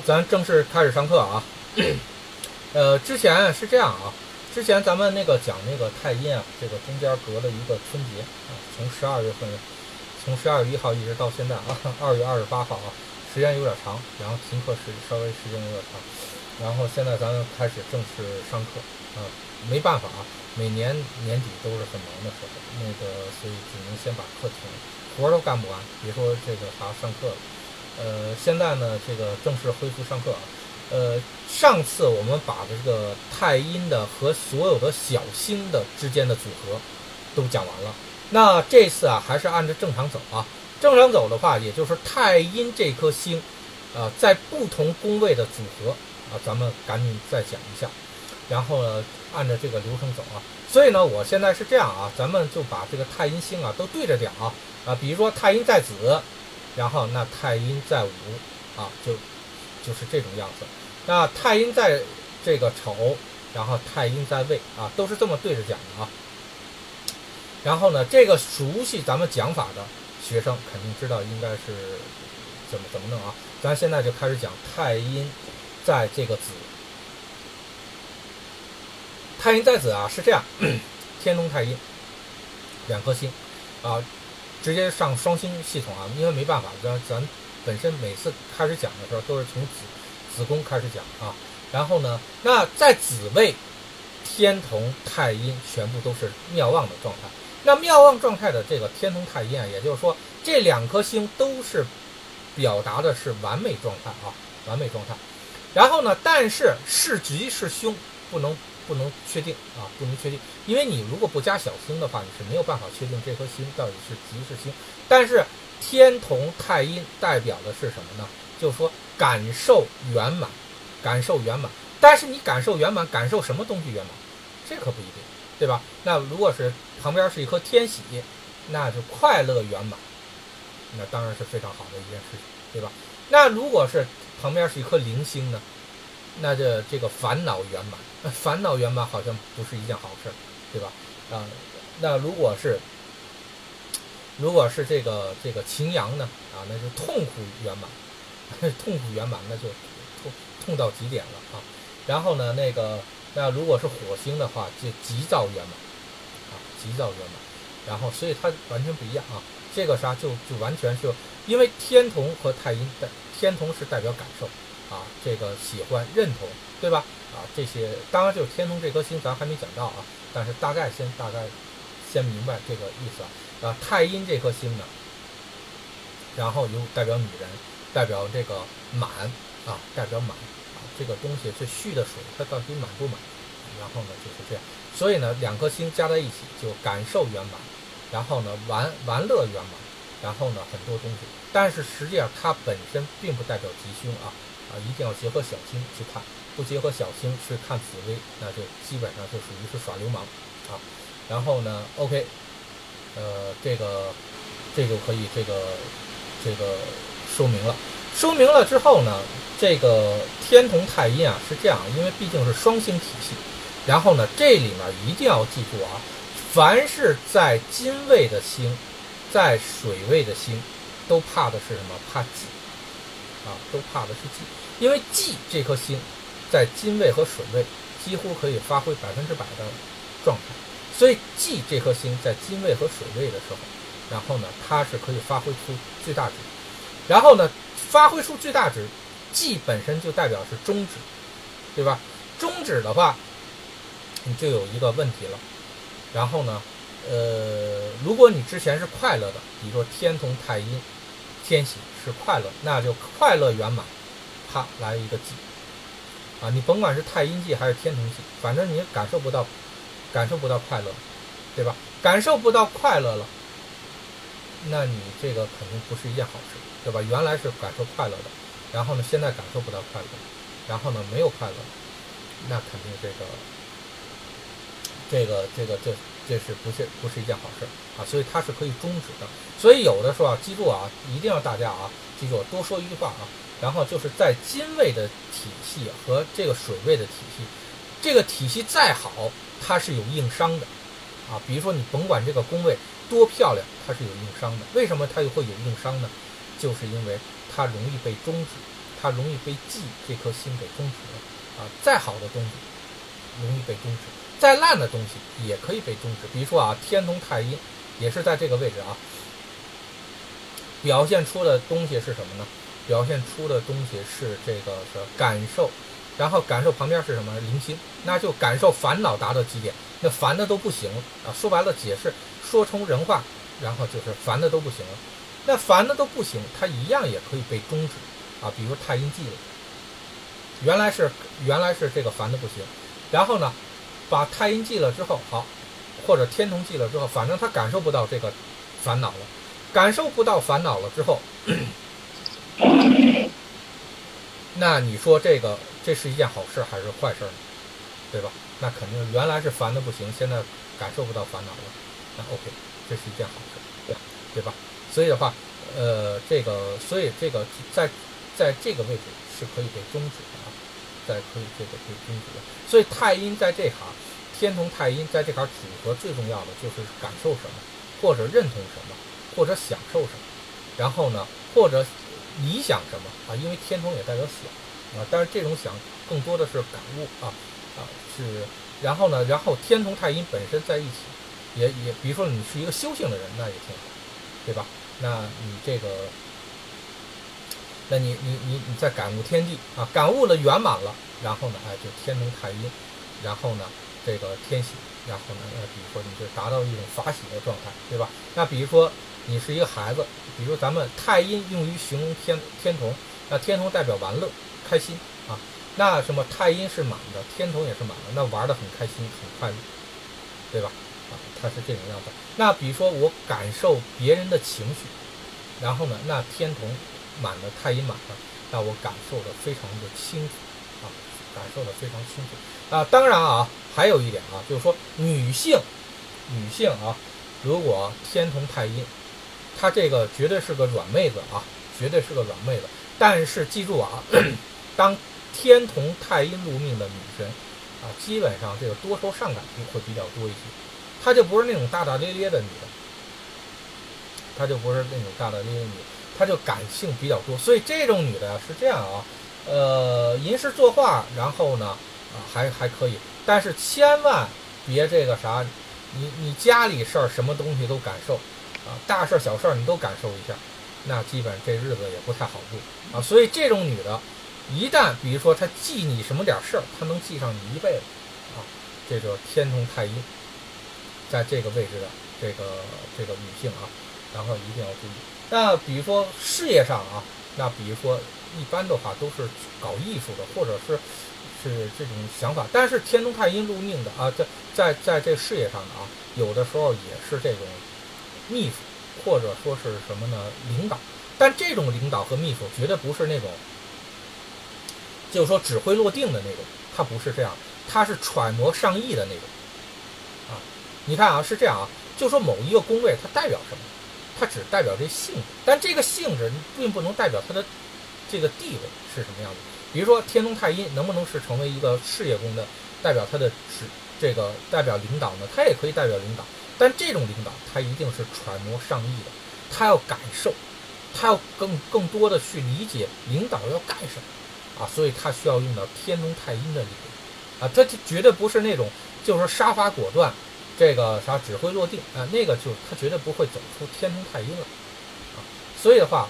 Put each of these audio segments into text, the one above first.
好，咱正式开始上课啊。呃，之前是这样啊，之前咱们那个讲那个太阴啊，这个中间隔了一个春节啊，从十二月份，从十二月一号一直到现在啊，二月二十八号啊，时间有点长，然后停课时稍微时间有点长，然后现在咱们开始正式上课啊，没办法啊，每年年底都是很忙的时候，那个所以只能先把课停，活儿都干不完，别说这个还要上课了。呃，现在呢，这个正式恢复上课啊。呃，上次我们把这个太阴的和所有的小星的之间的组合都讲完了。那这次啊，还是按照正常走啊。正常走的话，也就是太阴这颗星，啊，在不同宫位的组合啊，咱们赶紧再讲一下。然后呢，按照这个流程走啊。所以呢，我现在是这样啊，咱们就把这个太阴星啊都对着点啊啊，比如说太阴在子。然后那太阴在午，啊，就就是这种样子。那太阴在这个丑，然后太阴在未，啊，都是这么对着讲的啊。然后呢，这个熟悉咱们讲法的学生肯定知道应该是怎么怎么弄啊。咱现在就开始讲太阴在这个子，太阴在子啊，是这样，天同太阴两颗星啊。直接上双星系统啊，因为没办法，咱咱本身每次开始讲的时候都是从子子宫开始讲啊。然后呢，那在子位，天同太阴全部都是妙望的状态。那妙望状态的这个天同太阴啊，也就是说这两颗星都是表达的是完美状态啊，完美状态。然后呢，但是是吉是凶不能。不能确定啊，不能确定，因为你如果不加小星的话，你是没有办法确定这颗星到底是吉是星。但是天同太阴代表的是什么呢？就是说感受圆满，感受圆满。但是你感受圆满，感受什么东西圆满？这可不一定，对吧？那如果是旁边是一颗天喜，那就快乐圆满，那当然是非常好的一件事情，对吧？那如果是旁边是一颗零星呢？那这这个烦恼圆满，烦恼圆满好像不是一件好事，对吧？啊，那如果是如果是这个这个擎羊呢？啊，那就痛苦圆满，痛苦圆满，那就痛痛到极点了啊。然后呢，那个那如果是火星的话，就急躁圆满，啊，急躁圆满。然后所以它完全不一样啊。这个啥就就完全是因为天同和太阴代天同是代表感受。啊，这个喜欢认同，对吧？啊，这些当然就是天同这颗星，咱还没讲到啊。但是大概先大概先明白这个意思啊。啊，太阴这颗星呢，然后又代表女人，代表这个满啊，代表满啊，这个东西是蓄的水，它到底满不满？然后呢就是这样，所以呢两颗星加在一起就感受圆满，然后呢玩玩乐圆满，然后呢很多东西，但是实际上它本身并不代表吉凶啊。啊，一定要结合小星去看，不结合小星去看紫薇，那就基本上就属于是耍流氓啊。然后呢，OK，呃，这个这就可以这个这个说明了。说明了之后呢，这个天同太阴啊是这样，因为毕竟是双星体系。然后呢，这里面一定要记住啊，凡是在金位的星，在水位的星，都怕的是什么？怕忌。啊，都怕的是忌，因为忌这颗星在金位和水位几乎可以发挥百分之百的状态，所以忌这颗星在金位和水位的时候，然后呢，它是可以发挥出最大值，然后呢，发挥出最大值，忌本身就代表是终止，对吧？终止的话，你就有一个问题了，然后呢，呃，如果你之前是快乐的，比如说天同太阴。天喜是快乐，那就快乐圆满，啪来一个忌啊！你甭管是太阴忌还是天同忌，反正你感受不到，感受不到快乐，对吧？感受不到快乐了，那你这个肯定不是一件好事，对吧？原来是感受快乐的，然后呢，现在感受不到快乐，然后呢，没有快乐，那肯定这个，这个，这个，这。这是不是不是一件好事啊？所以它是可以终止的。所以有的时候啊，记住啊，一定要大家啊，记住多说一句话啊。然后就是在金位的体系和这个水位的体系，这个体系再好，它是有硬伤的啊。比如说你甭管这个宫位多漂亮，它是有硬伤的。为什么它又会有硬伤呢？就是因为它容易被终止，它容易被忌这颗星给终止了啊。再好的东西容易被终止，再烂的东西也可以被终止。比如说啊，天同太阴也是在这个位置啊，表现出的东西是什么呢？表现出的东西是这个是感受，然后感受旁边是什么？零星，那就感受烦恼达到极点，那烦的都不行啊。说白了，解释说成人话，然后就是烦的都不行了。那烦的都不行，它一样也可以被终止啊。比如太阴忌了，原来是原来是这个烦的不行，然后呢，把太阴记了之后，好，或者天同忌了之后，反正他感受不到这个烦恼了，感受不到烦恼了之后。那你说这个这是一件好事还是坏事呢？对吧？那肯定原来是烦的不行，现在感受不到烦恼了，那 OK，这是一件好事，对对吧？所以的话，呃，这个所以这个在在这个位置是可以被终止，在可以这个被终止的。所以太阴在这行，天同太阴在这行组合最重要的就是感受什么，或者认同什么，或者享受什么，然后呢，或者。理想什么啊？因为天同也代表想啊，但是这种想更多的是感悟啊啊是，然后呢，然后天同太阴本身在一起，也也，比如说你是一个修行的人，那也挺好，对吧？那你这个，那你你你你在感悟天地啊，感悟了圆满了，然后呢，哎，就天同太阴，然后呢，这个天喜，然后呢，呃，比如说你就达到一种法喜的状态，对吧？那比如说。你是一个孩子，比如咱们太阴用于形容天天同，那天同代表玩乐、开心啊。那什么太阴是满的，天同也是满的，那玩的很开心、很快乐，对吧？啊，它是这种样子。那比如说我感受别人的情绪，然后呢，那天同满的，太阴满的，那我感受的非常的清楚啊，感受的非常清楚啊。当然啊，还有一点啊，就是说女性，女性啊，如果天同太阴。她这个绝对是个软妹子啊，绝对是个软妹子。但是记住啊，当天同太阴入命的女神啊，基本上这个多愁善感就会比较多一些。她就不是那种大大咧咧的女的，她就不是那种大大咧咧女的，她就感性比较多。所以这种女的是这样啊，呃，吟诗作画，然后呢啊还还可以，但是千万别这个啥，你你家里事儿什么东西都感受。啊，大事小事你都感受一下，那基本这日子也不太好过啊。所以这种女的，一旦比如说她记你什么点事儿，她能记上你一辈子啊。这就天同太阴，在这个位置的这个这个女性啊，然后一定要注意。那比如说事业上啊，那比如说一般的话都是搞艺术的，或者是是这种想法。但是天同太阴入命的啊，在在在这事业上的啊，有的时候也是这种。秘书，或者说是什么呢？领导，但这种领导和秘书绝对不是那种，就是说指挥落定的那种，他不是这样，他是揣摩上意的那种。啊，你看啊，是这样啊，就说某一个宫位它代表什么？它只代表这性质，但这个性质并不能代表它的这个地位是什么样子。比如说天龙太阴能不能是成为一个事业宫的代表？它的指这个代表领导呢？它也可以代表领导。但这种领导，他一定是揣摩上意的，他要感受，他要更更多的去理解领导要干什么，啊，所以他需要用到天龙太阴的力量，啊，他绝对不是那种就是说杀伐果断，这个啥指挥落定，啊，那个就他绝对不会走出天龙太阴了，啊，所以的话，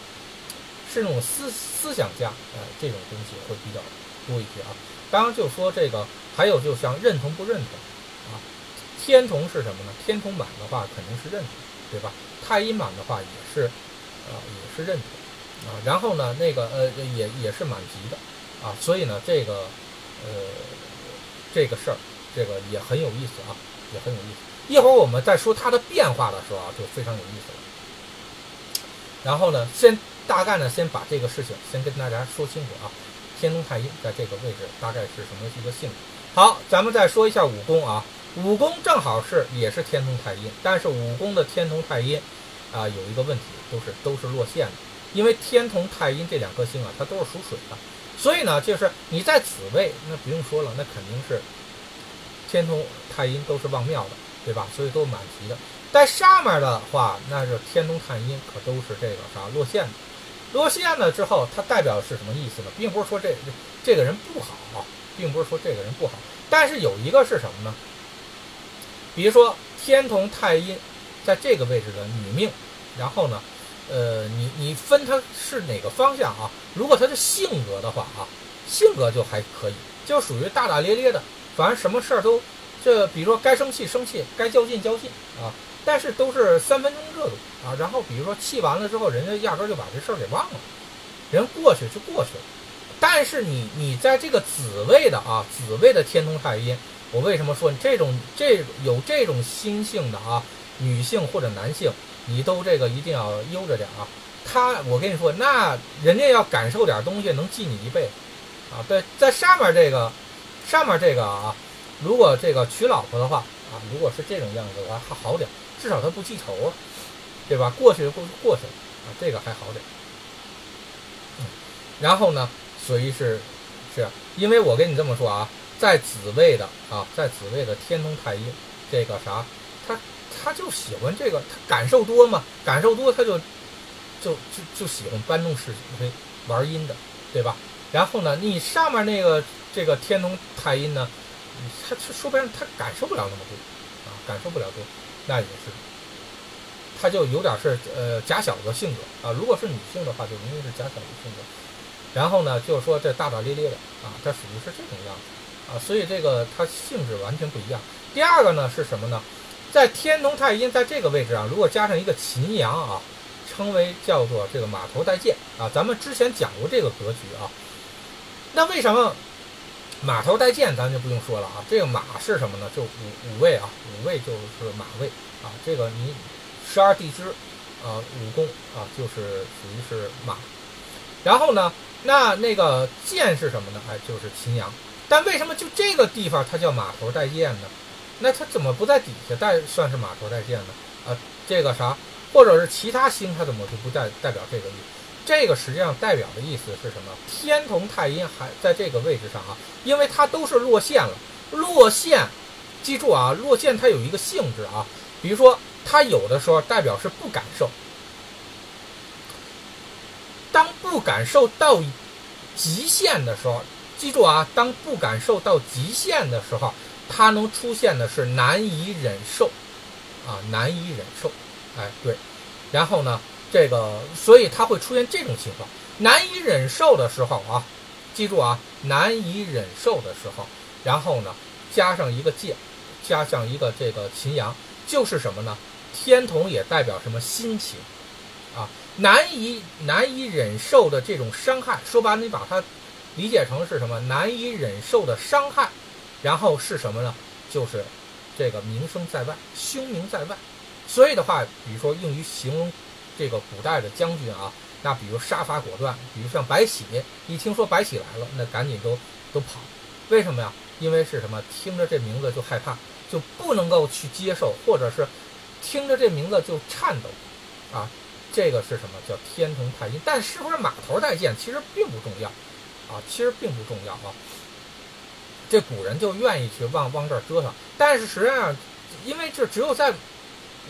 是那种思思想家，呃，这种东西会比较多一些啊。当然就说这个，还有就像认同不认同啊。天同是什么呢？天同满的话肯定是认同，对吧？太阴满的话也是，啊，也是认同，啊，然后呢，那个呃也也是满级的，啊，所以呢，这个呃这个事儿，这个也很有意思啊，也很有意思。一会儿我们在说它的变化的时候啊，就非常有意思了。然后呢，先大概呢，先把这个事情先跟大家说清楚啊。天同太阴在这个位置大概是什么一个性质？好，咱们再说一下武功啊。武功正好是也是天同太阴，但是武功的天同太阴，啊，有一个问题，都是都是落线的，因为天同太阴这两颗星啊，它都是属水的，所以呢，就是你在子位，那不用说了，那肯定是天同太阴都是旺庙的，对吧？所以都满级的。在上面的话，那是天同太阴可都是这个啥落线的，落线了之后，它代表是什么意思呢？并不是说这这个人不好，并不是说这个人不好，但是有一个是什么呢？比如说天同太阴在这个位置的女命，然后呢，呃，你你分它是哪个方向啊？如果它的性格的话啊，性格就还可以，就属于大大咧咧的，反正什么事儿都这，比如说该生气生气，该较劲较劲啊，但是都是三分钟热度啊。然后比如说气完了之后，人家压根就把这事儿给忘了，人过去就过去了。但是你你在这个子位的啊，子位的天同太阴。我为什么说你这种这有这种心性的啊，女性或者男性，你都这个一定要悠着点啊。他，我跟你说，那人家要感受点东西，能记你一辈子啊。对，在上面这个，上面这个啊，如果这个娶老婆的话啊，如果是这种样子的话还好点，至少他不记仇啊，对吧？过去就过过去了啊，这个还好点。嗯，然后呢，所以是，是因为我跟你这么说啊。在子位的啊，在子位的天同太阴，这个啥，他他就喜欢这个，他感受多嘛，感受多他就就就就喜欢搬弄是非，玩阴的，对吧？然后呢，你上面那个这个天同太阴呢，他他说白了他感受不了那么多啊，感受不了多，那也是，他就有点是呃假小子性格啊。如果是女性的话，就容易是假小子性格。然后呢，就是说这大大咧咧的啊，他属于是这种样子。啊，所以这个它性质完全不一样。第二个呢是什么呢？在天同太阴在这个位置啊，如果加上一个秦阳啊，称为叫做这个马头带剑啊。咱们之前讲过这个格局啊。那为什么马头带剑？咱就不用说了啊。这个马是什么呢？就五五位啊，五位就是马位啊。这个你十二地支啊，五宫啊，就是属于是马。然后呢，那那个剑是什么呢？哎，就是秦阳。但为什么就这个地方它叫马头带剑呢？那它怎么不在底下带算是马头带剑呢？啊，这个啥，或者是其他星它怎么就不代代表这个意？这个实际上代表的意思是什么？天同太阴还在这个位置上啊，因为它都是落线了。落线，记住啊，落线它有一个性质啊，比如说它有的时候代表是不感受，当不感受到极限的时候。记住啊，当不感受到极限的时候，它能出现的是难以忍受，啊，难以忍受，哎，对，然后呢，这个，所以它会出现这种情况，难以忍受的时候啊，记住啊，难以忍受的时候，然后呢，加上一个戒，加上一个这个秦阳，就是什么呢？天同也代表什么心情，啊，难以难以忍受的这种伤害，说白了，你把它。理解成是什么难以忍受的伤害，然后是什么呢？就是这个名声在外，凶名在外。所以的话，比如说用于形容这个古代的将军啊，那比如杀伐果断，比如像白起，一听说白起来了，那赶紧都都跑。为什么呀？因为是什么？听着这名字就害怕，就不能够去接受，或者是听着这名字就颤抖啊。这个是什么叫天同太阴？但是不是马头带剑，其实并不重要。啊，其实并不重要啊。这古人就愿意去往往这儿折腾，但是实际上，因为这只有在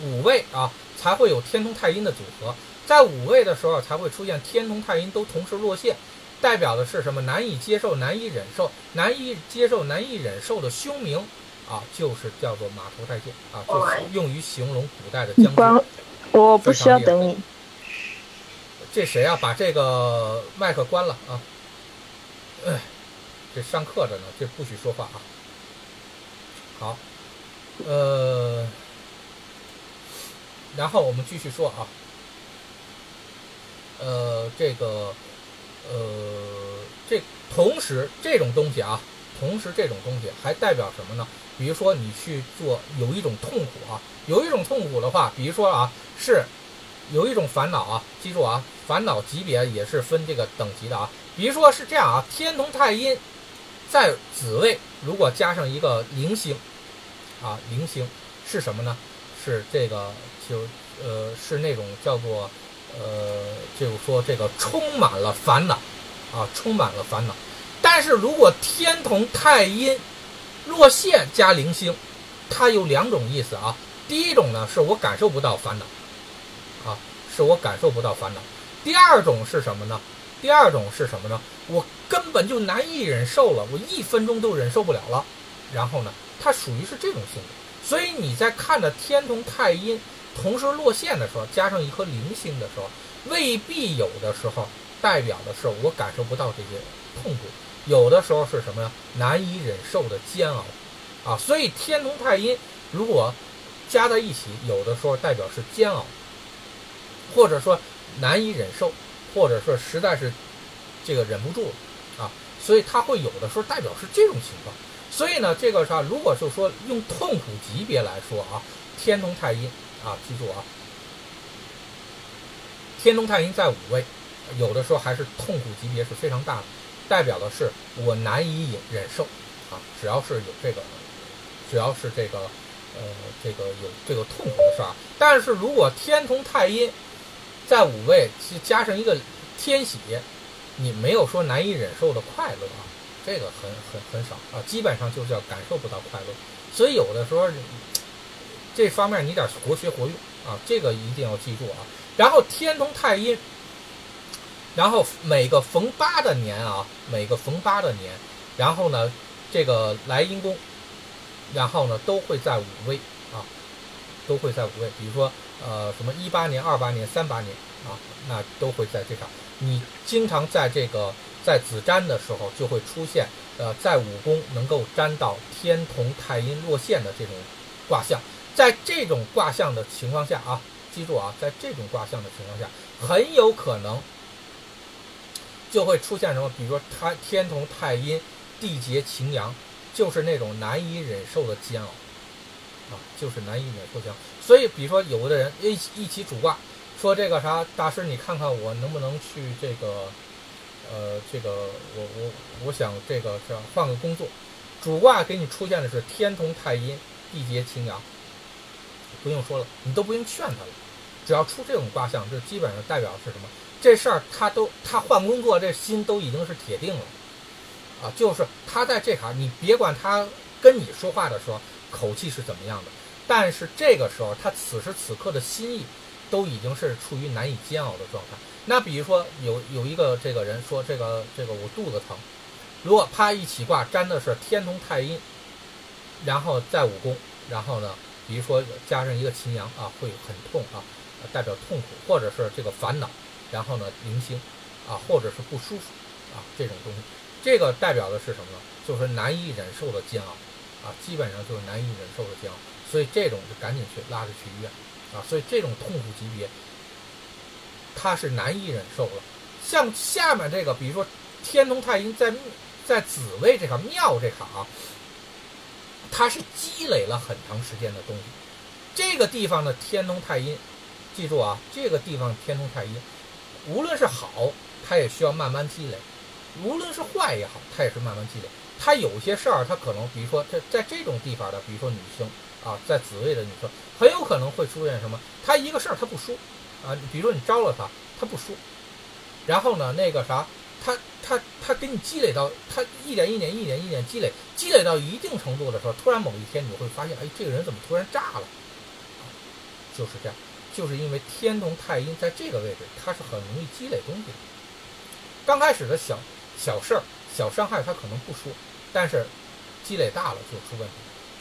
五位啊，才会有天同太阴的组合，在五位的时候才会出现天同太阴都同时落陷，代表的是什么？难以接受、难以忍受、难以接受、难以忍受的凶名啊，就是叫做马头太剑啊，就是用于形容古代的将军。我不需要等你。这谁啊？把这个麦克关了啊！哎，这上课着呢，这不许说话啊。好，呃，然后我们继续说啊。呃，这个，呃，这同时这种东西啊，同时这种东西还代表什么呢？比如说你去做有一种痛苦啊，有一种痛苦的话，比如说啊，是有一种烦恼啊，记住啊，烦恼级别也是分这个等级的啊。比如说是这样啊，天同太阴在子位，如果加上一个零星，啊，零星是什么呢？是这个就呃是那种叫做呃就是说这个充满了烦恼啊，充满了烦恼。但是如果天同太阴落陷加零星，它有两种意思啊。第一种呢是我感受不到烦恼，啊，是我感受不到烦恼。第二种是什么呢？第二种是什么呢？我根本就难以忍受了，我一分钟都忍受不了了。然后呢，它属于是这种性质。所以你在看着天同太阴同时落线的时候，加上一颗零星的时候，未必有的时候代表的是我感受不到这些痛苦，有的时候是什么呀？难以忍受的煎熬啊！所以天同太阴如果加在一起，有的时候代表是煎熬，或者说难以忍受。或者说实在是这个忍不住了啊，所以他会有的时候代表是这种情况。所以呢，这个啥，如果就说用痛苦级别来说啊，天同太阴啊，记住啊，天同太阴在五位，有的时候还是痛苦级别是非常大的，代表的是我难以忍忍受啊。只要是有这个，只要是这个呃这个有这个痛苦的事儿，但是如果天同太阴。在五位，加上一个天喜，你没有说难以忍受的快乐啊，这个很很很少啊，基本上就是要感受不到快乐。所以有的时候这方面你得活学活用啊，这个一定要记住啊。然后天同太阴，然后每个逢八的年啊，每个逢八的年，然后呢，这个来阴宫，然后呢都会在五位啊，都会在五位，比如说。呃，什么一八年、二八年、三八年啊，那都会在这场。你经常在这个在子占的时候，就会出现呃，在五宫能够占到天同太阴落陷的这种卦象。在这种卦象的情况下啊，记住啊，在这种卦象的情况下，很有可能就会出现什么？比如说，他天同太阴地劫擎阳，就是那种难以忍受的煎熬啊，就是难以忍受煎熬。所以，比如说，有的人一一起主卦，说这个啥大师，你看看我能不能去这个，呃，这个我我我想这个是换个工作，主卦给你出现的是天同太阴，地劫擎阳，不用说了，你都不用劝他了，只要出这种卦象，这基本上代表是什么？这事儿他都他换工作，这心都已经是铁定了，啊，就是他在这行，你别管他跟你说话的时候口气是怎么样的。但是这个时候，他此时此刻的心意，都已经是处于难以煎熬的状态。那比如说，有有一个这个人说，这个这个我肚子疼，如果啪一起卦沾的是天同太阴，然后在五宫，然后呢，比如说加上一个擎羊啊，会很痛啊，代表痛苦，或者是这个烦恼，然后呢，零星啊，或者是不舒服啊，这种东西，这个代表的是什么呢？就是难以忍受的煎熬啊，基本上就是难以忍受的煎熬。所以这种就赶紧去拉着去医院，啊，所以这种痛苦级别，他是难以忍受了。像下面这个，比如说天同太阴在在子位这个庙这行啊，它是积累了很长时间的东西。这个地方的天龙太阴，记住啊，这个地方天龙太阴，无论是好，它也需要慢慢积累；无论是坏也好，它也是慢慢积累。它有些事儿，它可能，比如说在在这种地方的，比如说女性。啊，在子位的女生很有可能会出现什么？她一个事儿她不说，啊，比如说你招了她，她不说，然后呢，那个啥，他他他给你积累到，他一点一点一点一点积累，积累到一定程度的时候，突然某一天你会发现，哎，这个人怎么突然炸了？就是这样，就是因为天同太阴在这个位置，它是很容易积累东西的。刚开始的小小事儿、小伤害，他可能不说，但是积累大了就出问题。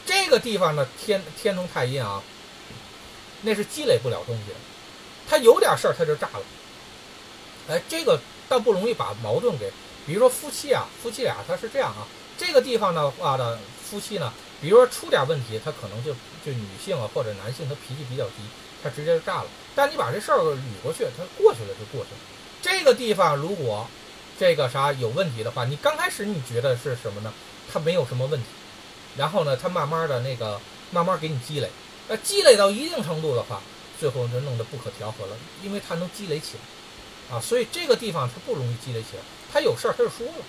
这个地方呢，天天同太阴啊，那是积累不了东西的，他有点事儿他就炸了。哎，这个倒不容易把矛盾给，比如说夫妻啊，夫妻俩他是这样啊，这个地方的话的夫妻呢，比如说出点问题，他可能就就女性啊或者男性他脾气比较急，他直接就炸了。但你把这事儿捋过去，他过去了就过去了。这个地方如果这个啥有问题的话，你刚开始你觉得是什么呢？他没有什么问题。然后呢，他慢慢的那个慢慢给你积累，呃，积累到一定程度的话，最后就弄得不可调和了，因为它能积累起来，啊，所以这个地方它不容易积累起来。它有事儿它就说了，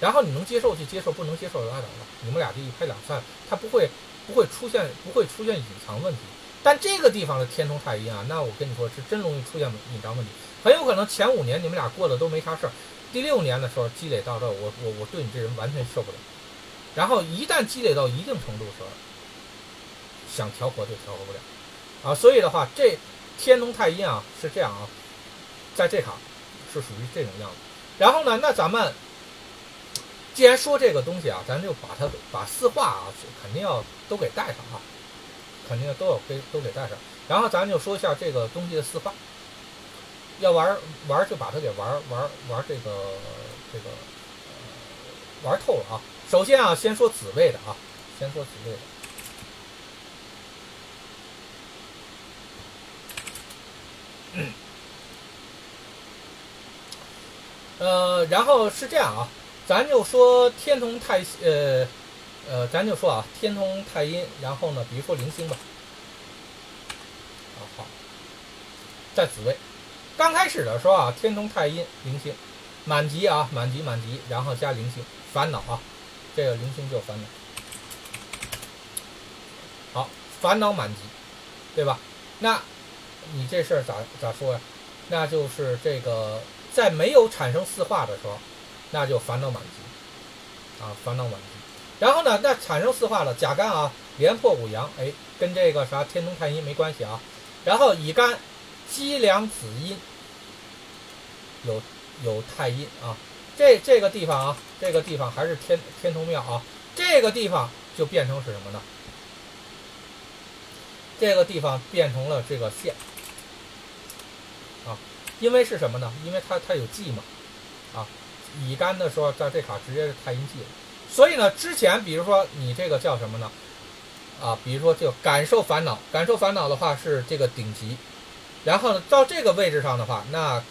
然后你能接受就接受，不能接受拉倒了，你们俩就一拍两散，它不会不会出现不会出现隐藏问题。但这个地方的天同太阴啊，那我跟你说是真容易出现隐藏问题，很有可能前五年你们俩过得都没啥事儿，第六年的时候积累到这，我我我对你这人完全受不了。然后一旦积累到一定程度的时候，想调和就调和不了，啊，所以的话，这天同太阴啊是这样啊，在这行是属于这种样子。然后呢，那咱们既然说这个东西啊，咱就把它把四化啊，肯定要都给带上啊，肯定都要给都给带上。然后咱就说一下这个东西的四化，要玩玩就把它给玩玩玩这个这个呃玩透了啊。首先啊，先说子位的啊，先说子位的。呃，然后是这样啊，咱就说天同太呃呃，咱就说啊，天同太阴，然后呢，比如说零星吧，啊好，在紫位，刚开始的时候啊，天同太阴零星，满级啊，满级满级，然后加零星，烦恼啊，这个零星就烦恼，好，烦恼满级，对吧？那你这事儿咋咋说呀？那就是这个。在没有产生四化的时候，那就烦恼满级，啊，烦恼满级。然后呢，那产生四化了，甲干啊，连破五阳，哎，跟这个啥天同太阴没关系啊。然后乙干，积两子阴，有有太阴啊。这这个地方啊，这个地方还是天天同庙啊。这个地方就变成是什么呢？这个地方变成了这个线。因为是什么呢？因为它它有忌嘛，啊，乙肝的时候在这卡直接是太阴忌了，所以呢，之前比如说你这个叫什么呢？啊，比如说就感受烦恼，感受烦恼的话是这个顶级，然后呢到这个位置上的话，那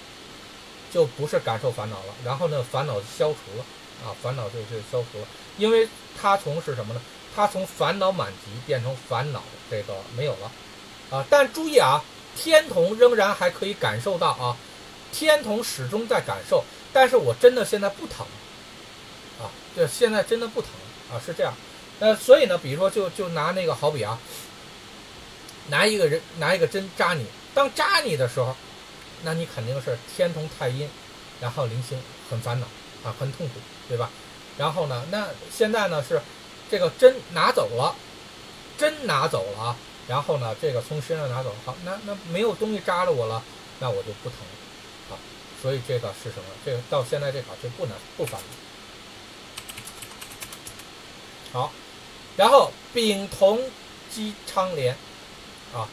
就不是感受烦恼了，然后呢烦恼消除了，啊，烦恼就就消除了，因为它从是什么呢？它从烦恼满级变成烦恼这个没有了，啊，但注意啊。天同仍然还可以感受到啊，天同始终在感受，但是我真的现在不疼，啊，这现在真的不疼啊，是这样，呃，所以呢，比如说就就拿那个好比啊，拿一个人拿一个针扎你，当扎你的时候，那你肯定是天同太阴，然后零星很烦恼啊，很痛苦，对吧？然后呢，那现在呢是这个针拿走了，针拿走了啊。然后呢，这个从身上拿走，好，那那没有东西扎着我了，那我就不疼了，好，所以这个是什么？这个到现在这卡就不能不烦了。好，然后丙同积昌连，啊，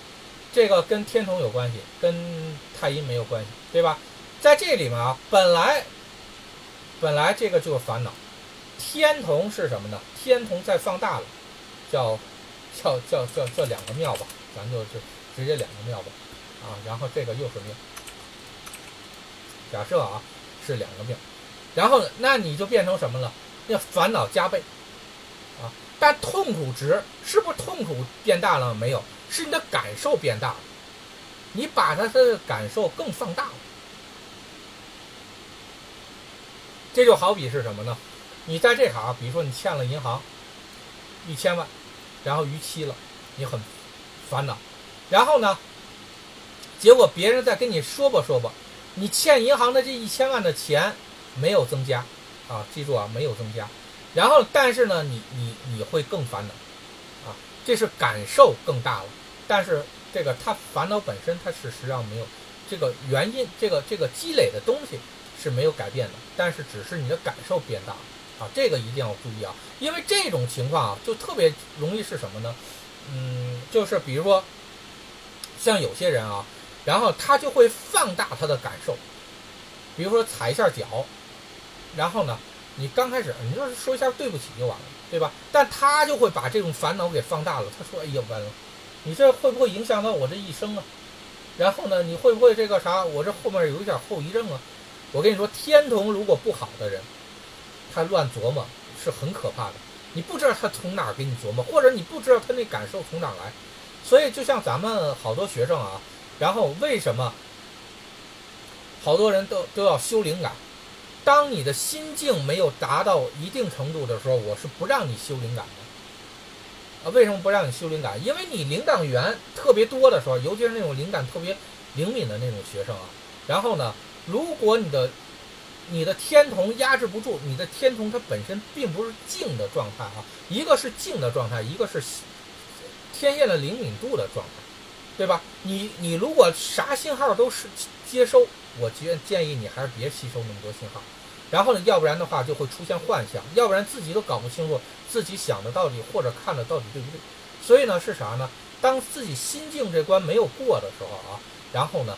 这个跟天同有关系，跟太阴没有关系，对吧？在这里面啊，本来本来这个就是烦恼，天同是什么呢？天同在放大了，叫。叫叫叫叫两个庙吧，咱就就直接两个庙吧，啊，然后这个又是庙，假设啊是两个庙，然后那你就变成什么了？要烦恼加倍，啊，但痛苦值是不是痛苦变大了？没有，是你的感受变大了，你把它的感受更放大了，这就好比是什么呢？你在这行，比如说你欠了银行一千万。然后逾期了，你很烦恼。然后呢，结果别人再跟你说吧说吧，你欠银行的这一千万的钱没有增加啊，记住啊，没有增加。然后但是呢，你你你会更烦恼啊，这是感受更大了。但是这个他烦恼本身他是实际上没有这个原因，这个这个积累的东西是没有改变的，但是只是你的感受变大了。啊，这个一定要注意啊，因为这种情况啊，就特别容易是什么呢？嗯，就是比如说，像有些人啊，然后他就会放大他的感受，比如说踩一下脚，然后呢，你刚开始你就是说一下对不起就完了，对吧？但他就会把这种烦恼给放大了。他说：“哎呀，完了，你这会不会影响到我这一生啊？然后呢，你会不会这个啥？我这后面有一点后遗症啊？我跟你说，天同如果不好的人。”他乱琢磨是很可怕的，你不知道他从哪儿给你琢磨，或者你不知道他那感受从哪儿来，所以就像咱们好多学生啊，然后为什么好多人都都要修灵感？当你的心境没有达到一定程度的时候，我是不让你修灵感的。啊，为什么不让你修灵感？因为你灵感源特别多的时候，尤其是那种灵感特别灵敏的那种学生啊，然后呢，如果你的你的天同压制不住，你的天同它本身并不是静的状态啊，一个是静的状态，一个是天线的灵敏度的状态，对吧？你你如果啥信号都是接收，我建建议你还是别吸收那么多信号。然后呢，要不然的话就会出现幻象，要不然自己都搞不清楚自己想的到底或者看的到底对不对。所以呢，是啥呢？当自己心境这关没有过的时候啊，然后呢，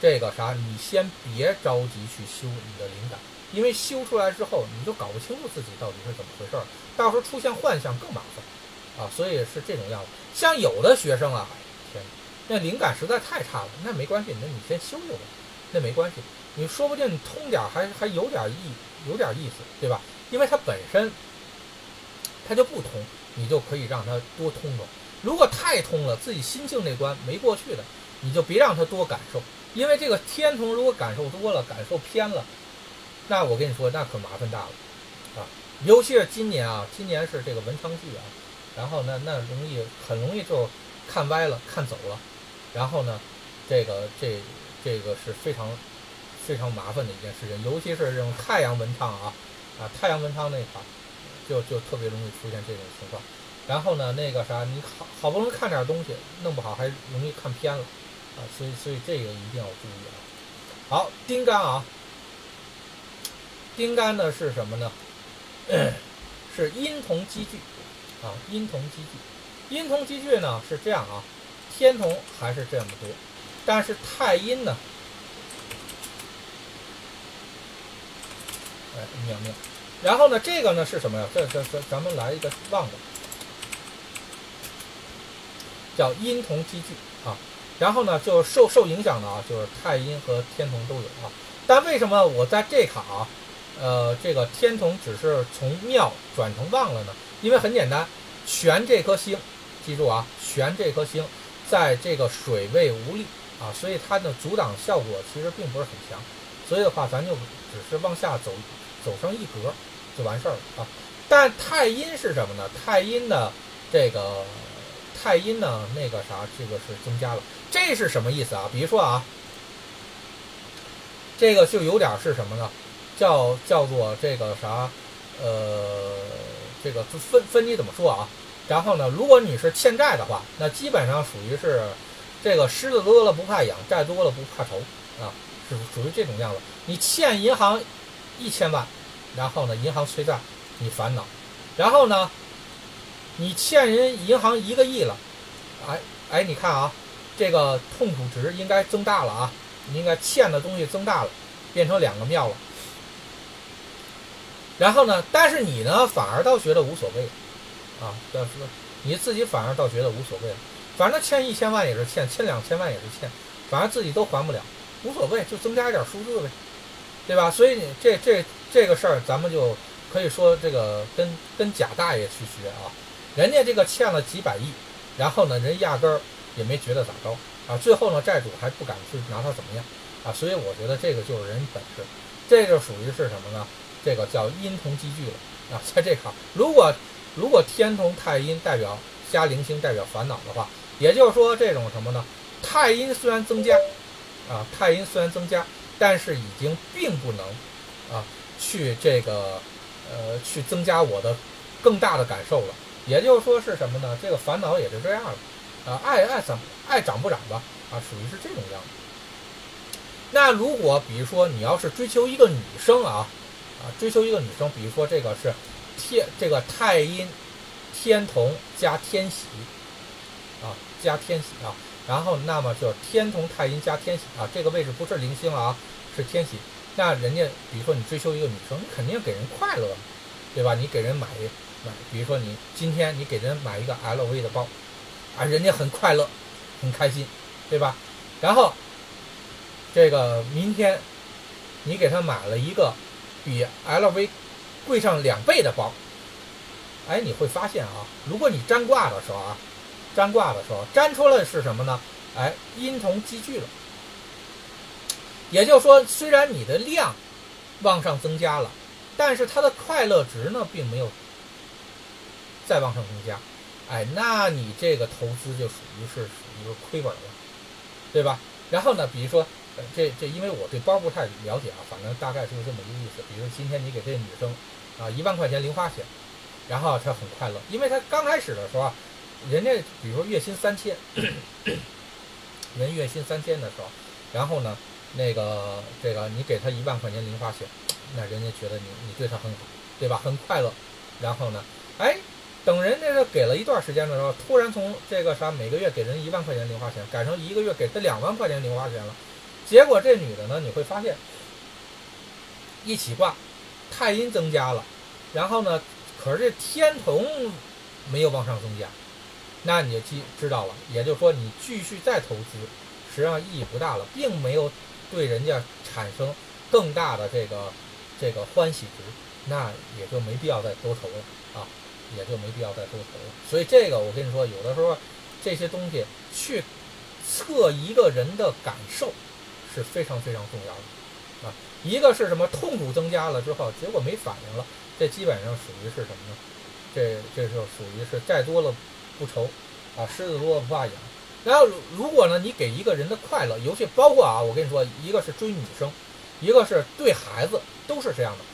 这个啥，你先别着急去修你的灵感，因为修出来之后，你就搞不清楚自己到底是怎么回事儿，到时候出现幻象更麻烦啊。所以是这种样子。像有的学生啊，天，那灵感实在太差了，那没关系，那你先修修吧，那没关系。你说不定你通点还还有点意有点意思，对吧？因为它本身它就不通，你就可以让它多通通。如果太通了，自己心境那关没过去的，你就别让它多感受。因为这个天同如果感受多了，感受偏了，那我跟你说，那可麻烦大了啊！尤其是今年啊，今年是这个文昌剧啊，然后那那容易很容易就看歪了，看走了，然后呢，这个这这个是非常。非常麻烦的一件事情，尤其是这种太阳文昌啊，啊，太阳文昌那块，就就特别容易出现这种情况。然后呢，那个啥，你好好不容易看点东西，弄不好还容易看偏了，啊，所以所以这个一定要注意啊。好，丁干啊，丁干呢是什么呢？是阴同积聚啊，阴同积聚，阴同积聚呢是这样啊，天同还是这么多，但是太阴呢？哎，妙妙。然后呢，这个呢是什么呀？这这这，咱们来一个旺的，叫阴同积聚。然后呢，就受受影响的啊，就是太阴和天同都有啊。但为什么我在这卡啊，呃，这个天同只是从妙转成旺了呢？因为很简单，玄这颗星，记住啊，玄这颗星在这个水位无力啊，所以它的阻挡效果其实并不是很强。所以的话，咱就只是往下走。走上一格就完事儿了啊！但太阴是什么呢？太阴的这个太阴呢，那个啥，这个是增加了。这是什么意思啊？比如说啊，这个就有点是什么呢？叫叫做这个啥？呃，这个分分你怎么说啊？然后呢，如果你是欠债的话，那基本上属于是这个虱子多了不怕痒，债多了不怕愁啊，是属于这种样子。你欠银行一千万。然后呢，银行催债，你烦恼；然后呢，你欠人银行一个亿了，哎哎，你看啊，这个痛苦值应该增大了啊，你应该欠的东西增大了，变成两个庙了。然后呢，但是你呢，反而倒觉得无所谓，啊，要说你自己反而倒觉得无所谓了，反正欠一千万也是欠，欠两千万也是欠，反正自己都还不了，无所谓，就增加一点数字呗。对吧？所以这这这个事儿，咱们就可以说这个跟跟贾大爷去学啊，人家这个欠了几百亿，然后呢，人压根儿也没觉得咋着啊，最后呢，债主还不敢去拿他怎么样啊，所以我觉得这个就是人本事，这就属于是什么呢？这个叫阴同积聚了啊，在这块儿，如果如果天同太阴代表加零星代表烦恼的话，也就是说这种什么呢？太阴虽然增加啊，太阴虽然增加。但是已经并不能，啊，去这个，呃，去增加我的更大的感受了。也就是说是什么呢？这个烦恼也就这样了，啊，爱爱怎爱长不长吧，啊，属于是这种样子。那如果比如说你要是追求一个女生啊，啊，追求一个女生，比如说这个是天这个太阴天同加天喜，啊，加天喜啊。然后，那么就天同太阴加天喜啊，这个位置不是零星啊，是天喜。那人家，比如说你追求一个女生，你肯定给人快乐，对吧？你给人买比如说你今天你给人买一个 LV 的包，啊，人家很快乐，很开心，对吧？然后这个明天你给他买了一个比 LV 贵上两倍的包，哎，你会发现啊，如果你占卦的时候啊。占卦的时候，占出来是什么呢？哎，阴同积聚了，也就是说，虽然你的量往上增加了，但是它的快乐值呢，并没有再往上增加。哎，那你这个投资就属于是属于亏本了，对吧？然后呢，比如说，这这，因为我对包不太了解啊，反正大概就是这么一个意思。比如今天你给这女生啊一万块钱零花钱，然后她很快乐，因为她刚开始的时候。人家比如说月薪三千，人月薪三千的时候，然后呢，那个这个你给她一万块钱零花钱，那人家觉得你你对她很好，对吧？很快乐。然后呢，哎，等人家给了一段时间的时候，突然从这个啥每个月给人一万块钱零花钱，改成一个月给他两万块钱零花钱了。结果这女的呢，你会发现一起卦太阴增加了，然后呢，可是这天同没有往上增加，那你就记知道了，也就是说你继续再投资，实际上意义不大了，并没有对人家产生更大的这个这个欢喜值，那也就没必要再多投了啊，也就没必要再多投了。所以这个我跟你说，有的时候这些东西去测一个人的感受是非常非常重要的啊。一个是什么痛苦增加了之后，结果没反应了，这基本上属于是什么呢？这这就属于是债多了不愁啊，狮子多了不怕痒。然后如果呢，你给一个人的快乐，尤其包括啊，我跟你说，一个是追女生，一个是对孩子，都是这样的。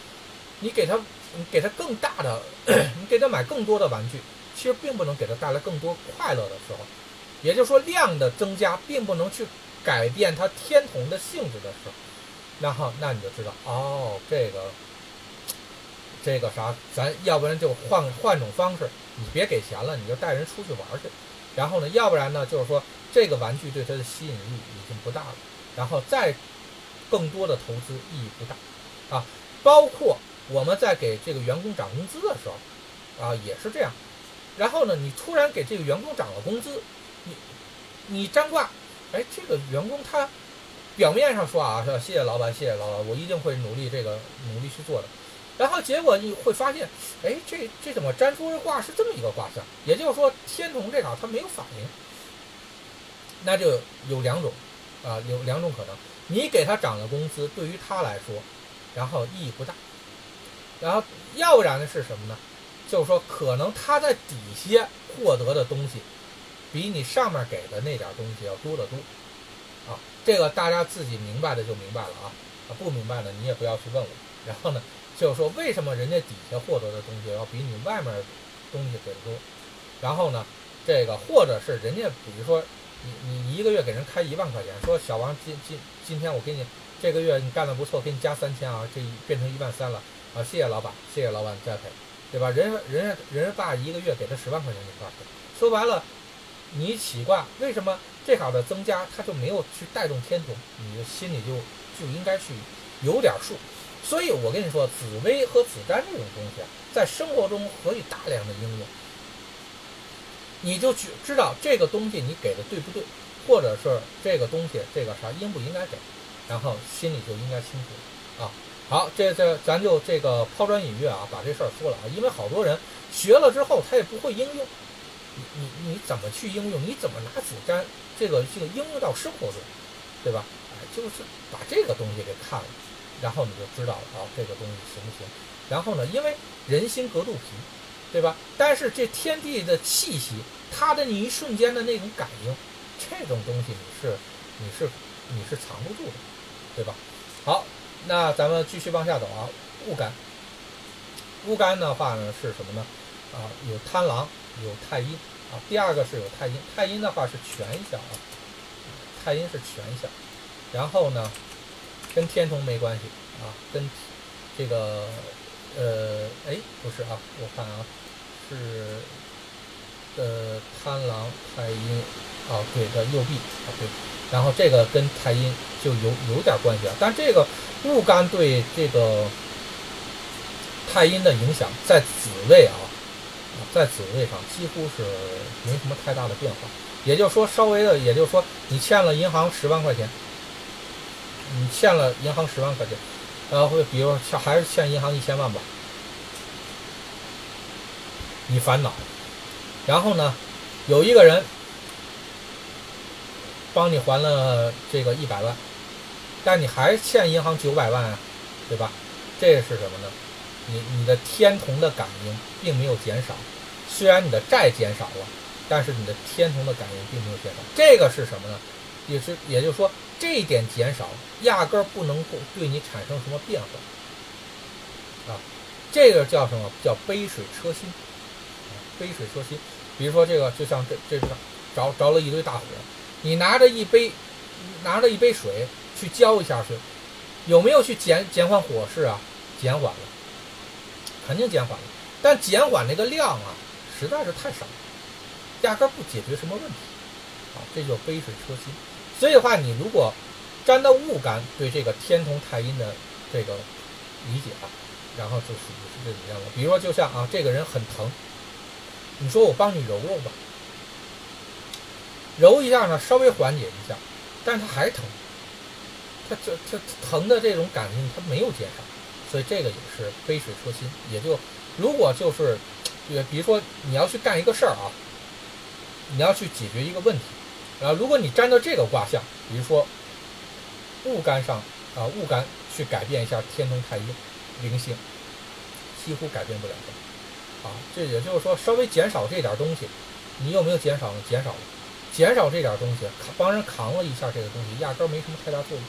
你给他，你给他更大的，你给他买更多的玩具，其实并不能给他带来更多快乐的时候，也就是说量的增加并不能去改变他天同的性质的时候，然后那你就知道哦，这个这个啥，咱要不然就换换种方式，你别给钱了，你就带人出去玩去，然后呢，要不然呢，就是说这个玩具对他的吸引力已经不大了，然后再更多的投资意义不大。啊，包括。我们在给这个员工涨工资的时候，啊，也是这样。然后呢，你突然给这个员工涨了工资，你你占卦，哎，这个员工他表面上说啊，说谢谢老板，谢谢老板，我一定会努力这个努力去做的。然后结果你会发现，哎，这这怎么占出的卦是这么一个卦象？也就是说，天同这场他没有反应，那就有两种啊，有两种可能。你给他涨了工资，对于他来说，然后意义不大。然后，要不然呢是什么呢？就是说，可能他在底下获得的东西，比你上面给的那点东西要多得多，啊，这个大家自己明白的就明白了啊，不明白的你也不要去问我。然后呢，就是说，为什么人家底下获得的东西要比你外面东西给的多？然后呢，这个或者是人家，比如说，你你一个月给人开一万块钱，说小王今今今天我给你这个月你干的不错，给你加三千啊，这变成一万三了。啊，谢谢老板，谢谢老板栽培，对吧？人人家人爸一个月给他十万块钱一块，说白了，你起卦为什么这好的增加他就没有去带动天同？你的心里就就应该去有点数。所以我跟你说，紫薇和紫丹这种东西啊，在生活中可以大量的应用，你就去知道这个东西你给的对不对，或者是这个东西这个啥应不应该给，然后心里就应该清楚啊。好，这这咱就这个抛砖引玉啊，把这事儿说了啊，因为好多人学了之后他也不会应用，你你你怎么去应用？你怎么拿纸粘这个这个应用到生活中，对吧？哎，就是把这个东西给看了，然后你就知道了啊，这个东西行不行？然后呢，因为人心隔肚皮，对吧？但是这天地的气息，它的你一瞬间的那种感应，这种东西你是你是你是藏不住的，对吧？好。那咱们继续往下走啊，戊干，戊干的话呢是什么呢？啊，有贪狼，有太阴啊。第二个是有太阴，太阴的话是全相啊，太阴是全相。然后呢，跟天同没关系啊，跟这个呃，哎，不是啊，我看啊，是呃贪狼太阴啊，对的右臂啊，对。然后这个跟太阴就有有点关系啊，但这个。戊干对这个太阴的影响，在子位啊，在子位上几乎是没什么太大的变化。也就是说，稍微的，也就是说，你欠了银行十万块钱，你欠了银行十万块钱，呃，会比如欠还是欠银行一千万吧，你烦恼，然后呢，有一个人帮你还了这个一百万。但你还欠银行九百万啊，对吧？这是什么呢？你你的天同的感应并没有减少，虽然你的债减少了，但是你的天同的感应并没有减少。这个是什么呢？也是也就是说，这一点减少，压根儿不能够对你产生什么变化啊。这个叫什么？叫杯水车薪。杯水车薪。比如说这个，就像这这是着着了一堆大火，你拿着一杯拿着一杯水。去浇一下水，有没有去减减缓火势啊？减缓了，肯定减缓了，但减缓那个量啊，实在是太少，压根不解决什么问题啊，这就杯水车薪。所以的话，你如果沾到物感，对这个天同太阴的这个理解啊，然后就属于是这种样子。比如说，就像啊，这个人很疼，你说我帮你揉揉吧，揉一下呢，稍微缓解一下，但是他还疼，他这这疼的这种感觉他没有减少。所以这个也是杯水车薪，也就如果就是，也比如说你要去干一个事儿啊，你要去解决一个问题，然后如果你沾到这个卦象，比如说戊干上啊，戊干去改变一下天同太阴灵星，几乎改变不了的啊。这也就是说稍微减少这点东西，你有没有减少呢？减少了，减少这点东西，扛帮人扛了一下这个东西，压根儿没什么太大作用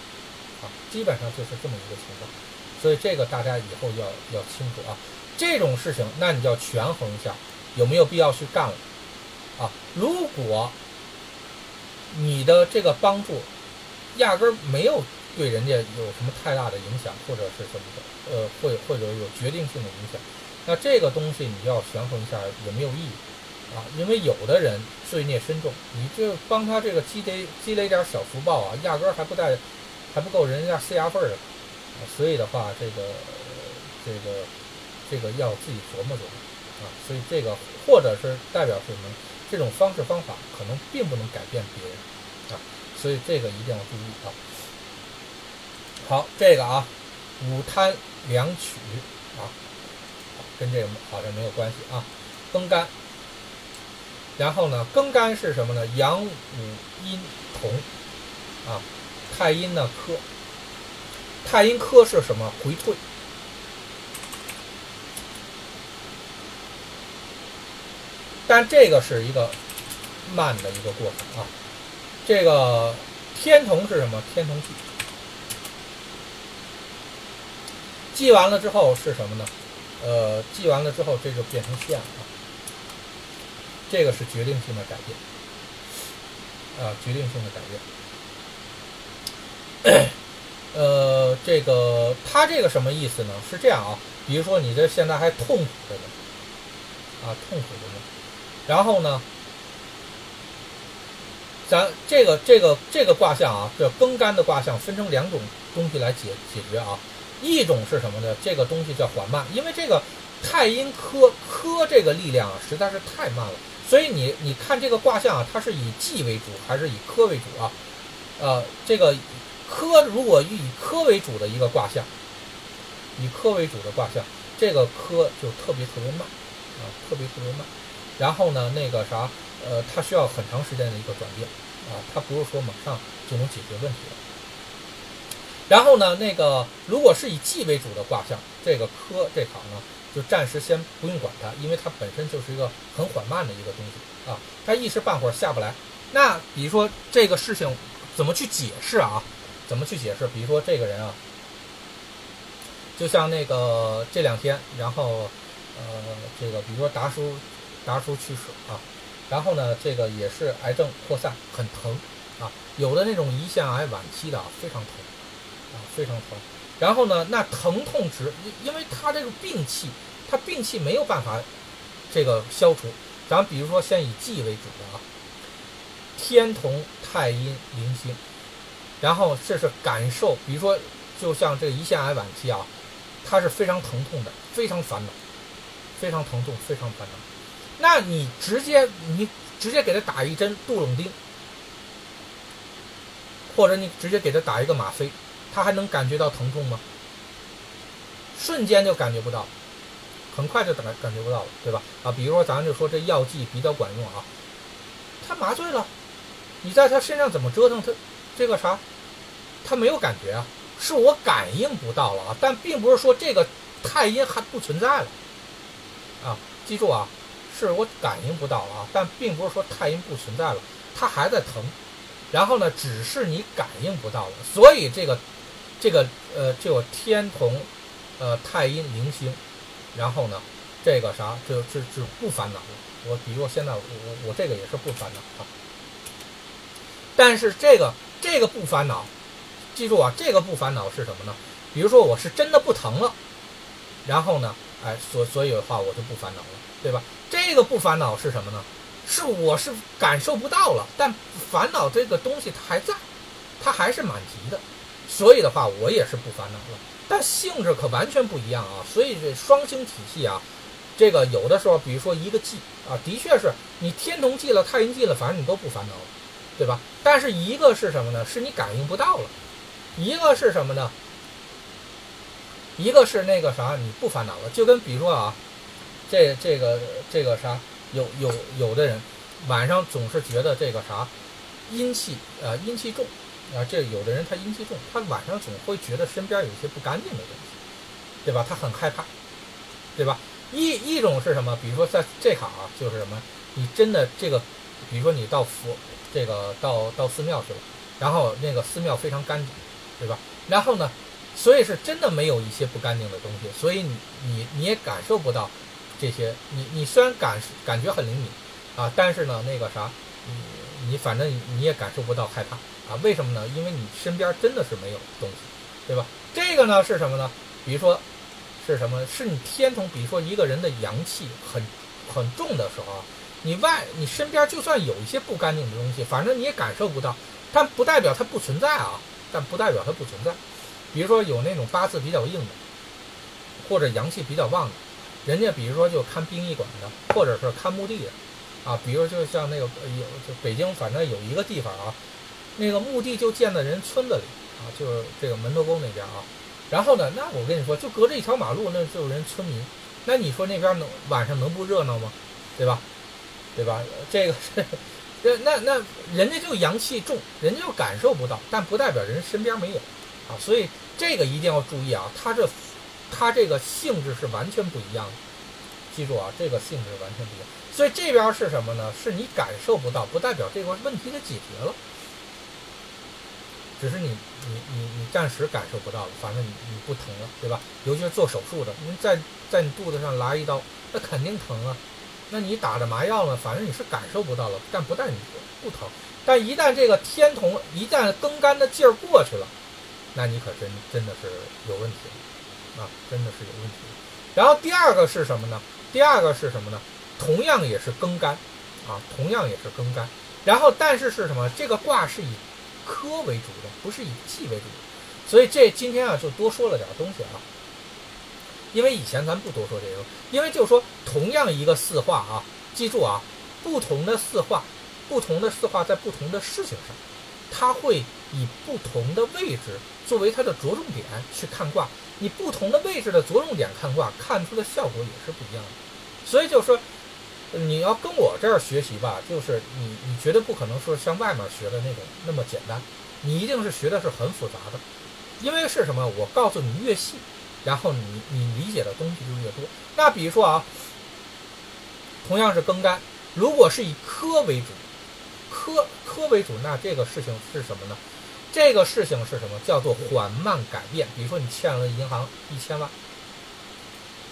啊。基本上就是这么一个情况。所以这个大家以后要要清楚啊，这种事情那你就要权衡一下，有没有必要去干了啊？如果你的这个帮助压根儿没有对人家有什么太大的影响，或者是什么的，呃，会或者有决定性的影响，那这个东西你要权衡一下有没有意义啊？因为有的人罪孽深重，你就帮他这个积累积累点小福报啊，压根儿还不带还不够人家塞牙缝儿的。所以的话，这个，这个，这个要自己琢磨琢磨啊。所以这个或者是代表什么？这种方式方法可能并不能改变别人啊。所以这个一定要注意啊。好，这个啊，五贪两取啊，跟这个好像没有关系啊。庚干，然后呢，庚干是什么呢？阳、午、阴、同啊，太阴呢克。太阴科是什么？回退，但这个是一个慢的一个过程啊。这个天同是什么？天同忌，记完了之后是什么呢？呃，记完了之后这就变成线了。这个是决定性的改变啊，决定性的改变。呃，这个他这个什么意思呢？是这样啊，比如说你这现在还痛苦着呢，啊，痛苦着呢，然后呢，咱这个这个这个卦象啊，这庚干的卦象分成两种东西来解解决啊，一种是什么呢？这个东西叫缓慢，因为这个太阴科科这个力量啊实在是太慢了，所以你你看这个卦象啊，它是以忌为主还是以科为主啊？呃，这个。科如果以科为主的一个卦象，以科为主的卦象，这个科就特别特别慢啊，特别特别慢。然后呢，那个啥，呃，它需要很长时间的一个转变啊，它不是说马上就能解决问题的。然后呢，那个如果是以忌为主的卦象，这个科这行呢，就暂时先不用管它，因为它本身就是一个很缓慢的一个东西啊，它一时半会儿下不来。那比如说这个事情怎么去解释啊？怎么去解释？比如说这个人啊，就像那个这两天，然后呃，这个比如说达叔，达叔去世啊，然后呢，这个也是癌症扩散，很疼啊，有的那种胰腺癌晚期的啊非常疼啊，非常疼。然后呢，那疼痛值，因为他这个病气，他病气没有办法这个消除。咱比如说先以忌为主的啊，天同太阴灵星。然后这是感受，比如说，就像这个胰腺癌晚期啊，它是非常疼痛的，非常烦恼，非常疼痛，非常烦恼。那你直接你直接给他打一针杜冷丁，或者你直接给他打一个吗啡，他还能感觉到疼痛吗？瞬间就感觉不到，很快就感感觉不到了，对吧？啊，比如说咱就说这药剂比较管用啊，他麻醉了，你在他身上怎么折腾他，这个啥？他没有感觉啊，是我感应不到了啊，但并不是说这个太阴还不存在了啊，记住啊，是我感应不到了啊，但并不是说太阴不存在了，它还在疼，然后呢，只是你感应不到了，所以这个这个呃，这个天同呃太阴灵星，然后呢，这个啥就就就不烦恼了。我比如我现在我我我这个也是不烦恼啊，但是这个这个不烦恼。记住啊，这个不烦恼是什么呢？比如说我是真的不疼了，然后呢，哎，所所以的话我就不烦恼了，对吧？这个不烦恼是什么呢？是我是感受不到了，但烦恼这个东西它还在，它还是满级的，所以的话我也是不烦恼了。但性质可完全不一样啊，所以这双星体系啊，这个有的时候，比如说一个忌啊，的确是你天同忌了、太阴忌了，反正你都不烦恼了，对吧？但是一个是什么呢？是你感应不到了，一个是什么呢？一个是那个啥，你不烦恼了，就跟比如说啊，这这个这个啥，有有有的人晚上总是觉得这个啥阴气啊阴气重啊，这有的人他阴气重，他晚上总会觉得身边有一些不干净的东西，对吧？他很害怕，对吧？一一种是什么？比如说在这卡啊，就是什么？你真的这个，比如说你到佛这个到到寺庙去了，然后那个寺庙非常干净，对吧？然后呢？所以是真的没有一些不干净的东西，所以你你你也感受不到这些。你你虽然感感觉很灵敏啊，但是呢，那个啥，你你反正你也感受不到害怕啊？为什么呢？因为你身边真的是没有东西，对吧？这个呢是什么呢？比如说是什么？是你天同，比如说一个人的阳气很很重的时候啊，你外你身边就算有一些不干净的东西，反正你也感受不到，但不代表它不存在啊，但不代表它不存在。比如说有那种八字比较硬的，或者阳气比较旺的，人家比如说就看殡仪馆的，或者是看墓地的，啊，比如就像那个有就北京反正有一个地方啊，那个墓地就建在人村子里啊，就是这个门头沟那边啊。然后呢，那我跟你说，就隔着一条马路，那就是人村民，那你说那边能晚上能不热闹吗？对吧？对吧？这个是，这那那人家就阳气重，人家就感受不到，但不代表人身边没有啊，所以。这个一定要注意啊，它这，它这个性质是完全不一样的，记住啊，这个性质完全不一样。所以这边是什么呢？是你感受不到，不代表这个问题就解决了，只是你你你你暂时感受不到了，反正你你不疼了，对吧？尤其是做手术的，你在在你肚子上拉一刀，那肯定疼啊。那你打着麻药呢，反正你是感受不到了，但不但你不疼，但一旦这个天同，一旦更干的劲儿过去了。那你可真真的是有问题了，啊，真的是有问题。然后第二个是什么呢？第二个是什么呢？同样也是庚干，啊，同样也是庚干。然后但是是什么？这个卦是以科为主的，不是以技为主的。所以这今天啊就多说了点东西啊，因为以前咱不多说这个，因为就是说同样一个四化啊，记住啊，不同的四化，不同的四化在不同的事情上，它会以不同的位置。作为它的着重点去看卦，你不同的位置的着重点看卦，看出的效果也是不一样的。所以就是说，你要跟我这儿学习吧，就是你你绝对不可能说像外面学的那种那么简单，你一定是学的是很复杂的。因为是什么？我告诉你越细，然后你你理解的东西就越多。那比如说啊，同样是更干，如果是以科为主，科科为主，那这个事情是什么呢？这个事情是什么？叫做缓慢改变。比如说，你欠了银行一千万，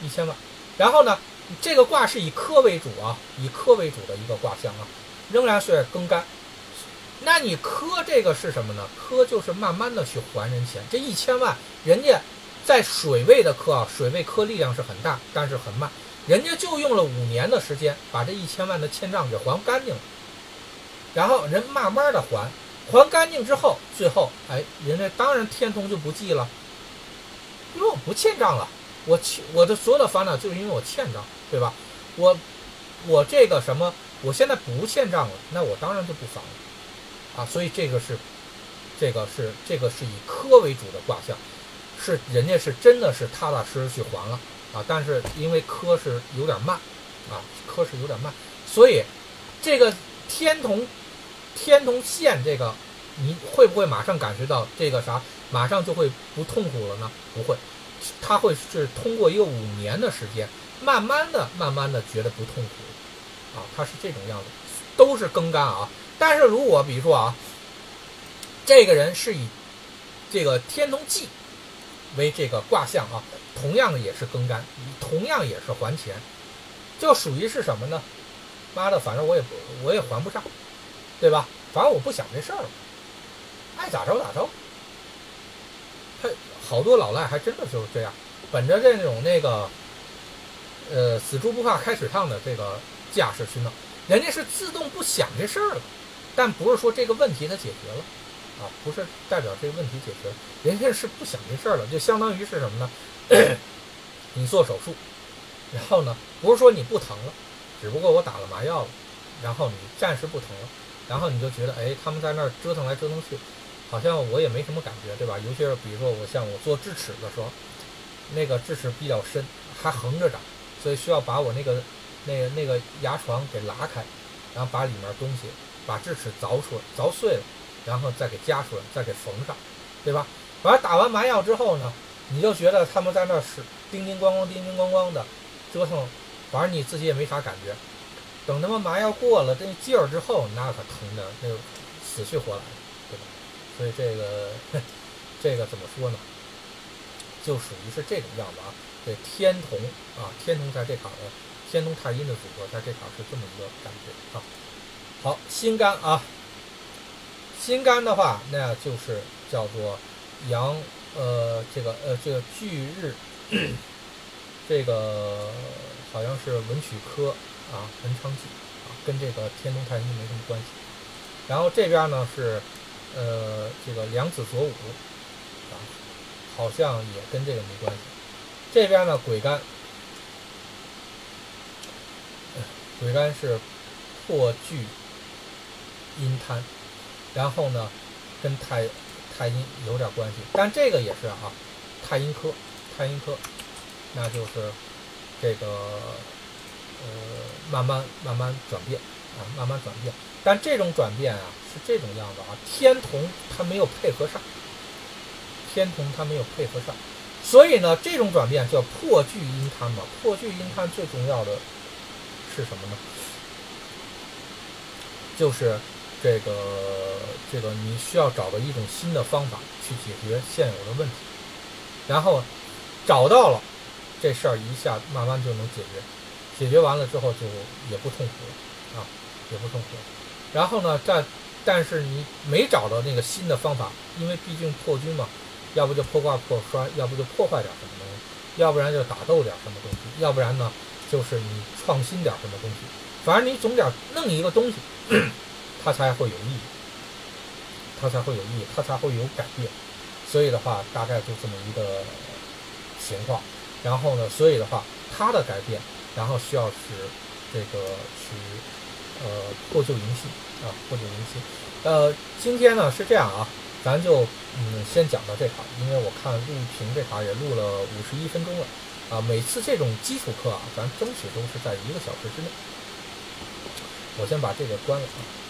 一千万，然后呢，这个卦是以科为主啊，以科为主的一个卦象啊，仍然是庚干。那你科这个是什么呢？科就是慢慢的去还人钱。这一千万，人家在水位的科啊，水位科力量是很大，但是很慢，人家就用了五年的时间把这一千万的欠账给还干净了，然后人慢慢的还。还干净之后，最后，哎，人家当然天同就不记了，因为我不欠账了，我欠我的所有的烦恼就是因为我欠账，对吧？我我这个什么，我现在不欠账了，那我当然就不烦了，啊，所以这个是，这个是这个是以科为主的卦象，是人家是真的是踏踏实实去还了啊，但是因为科是有点慢，啊，科是有点慢，所以这个天同。天同线这个，你会不会马上感觉到这个啥？马上就会不痛苦了呢？不会，他会是通过一个五年的时间，慢慢的、慢慢的觉得不痛苦，啊，他是这种样子，都是庚干啊。但是如果比如说啊，这个人是以这个天同忌为这个卦象啊，同样的也是庚干，同样也是还钱，就属于是什么呢？妈的，反正我也，我也还不上。对吧？反正我不想这事儿了，爱咋着咋着，他好多老赖还真的就是这样，本着这种那个，呃，死猪不怕开水烫的这个架势去弄，人家是自动不想这事儿了，但不是说这个问题它解决了，啊，不是代表这个问题解决了，人家是不想这事儿了，就相当于是什么呢？你做手术，然后呢，不是说你不疼了，只不过我打了麻药了，然后你暂时不疼了，然后你就觉得，哎，他们在那儿折腾来折腾去。好像我也没什么感觉，对吧？尤其是比如说我像我做智齿的时候，那个智齿比较深，还横着长，所以需要把我那个那个那个牙床给拉开，然后把里面东西把智齿凿出来、凿碎了，然后再给夹出来，再给缝上，对吧？反正打完麻药之后呢，你就觉得他们在那是叮叮咣咣、叮叮咣咣的折腾，反正你自己也没啥感觉。等他们麻药过了这劲儿之后，那可疼的那个死去活来对吧。所以这个，这个怎么说呢？就属于是 这种样子啊。这天同啊，天同在这场的天同太阴的组合，在这场是这么一个感觉啊。好，心肝啊，心肝的话，那就是叫做阳，呃，这个呃，这个巨日，这个好像是文曲科啊，文昌忌啊，跟这个天同太阴没什么关系。然后这边呢是。呃，这个梁子左午啊，好像也跟这个没关系。这边呢，鬼干，鬼干是破巨阴贪，然后呢，跟太太阴有点关系，但这个也是啊，太阴科，太阴科，那就是这个呃，慢慢慢慢转变啊，慢慢转变。但这种转变啊，是这种样子啊，天同它没有配合上，天同它没有配合上，所以呢，这种转变叫破巨阴贪嘛。破巨阴贪最重要的是什么呢？就是这个这个你需要找到一种新的方法去解决现有的问题，然后找到了这事儿一下慢慢就能解决，解决完了之后就也不痛苦了啊，也不痛苦了。然后呢，但但是你没找到那个新的方法，因为毕竟破军嘛，要不就破卦破摔，要不就破坏点什么东西，要不然就打斗点什么东西，要不然呢就是你创新点什么东西，反正你总得弄一个东西，它才会有意义，它才会有意义，它才会有改变。所以的话，大概就这么一个情况。然后呢，所以的话，它的改变，然后需要是这个去。呃，破旧迎新啊，破旧迎新。呃，今天呢是这样啊，咱就嗯先讲到这块，因为我看录屏这块也录了五十一分钟了啊。每次这种基础课啊，咱争取都是在一个小时之内。我先把这个关了啊。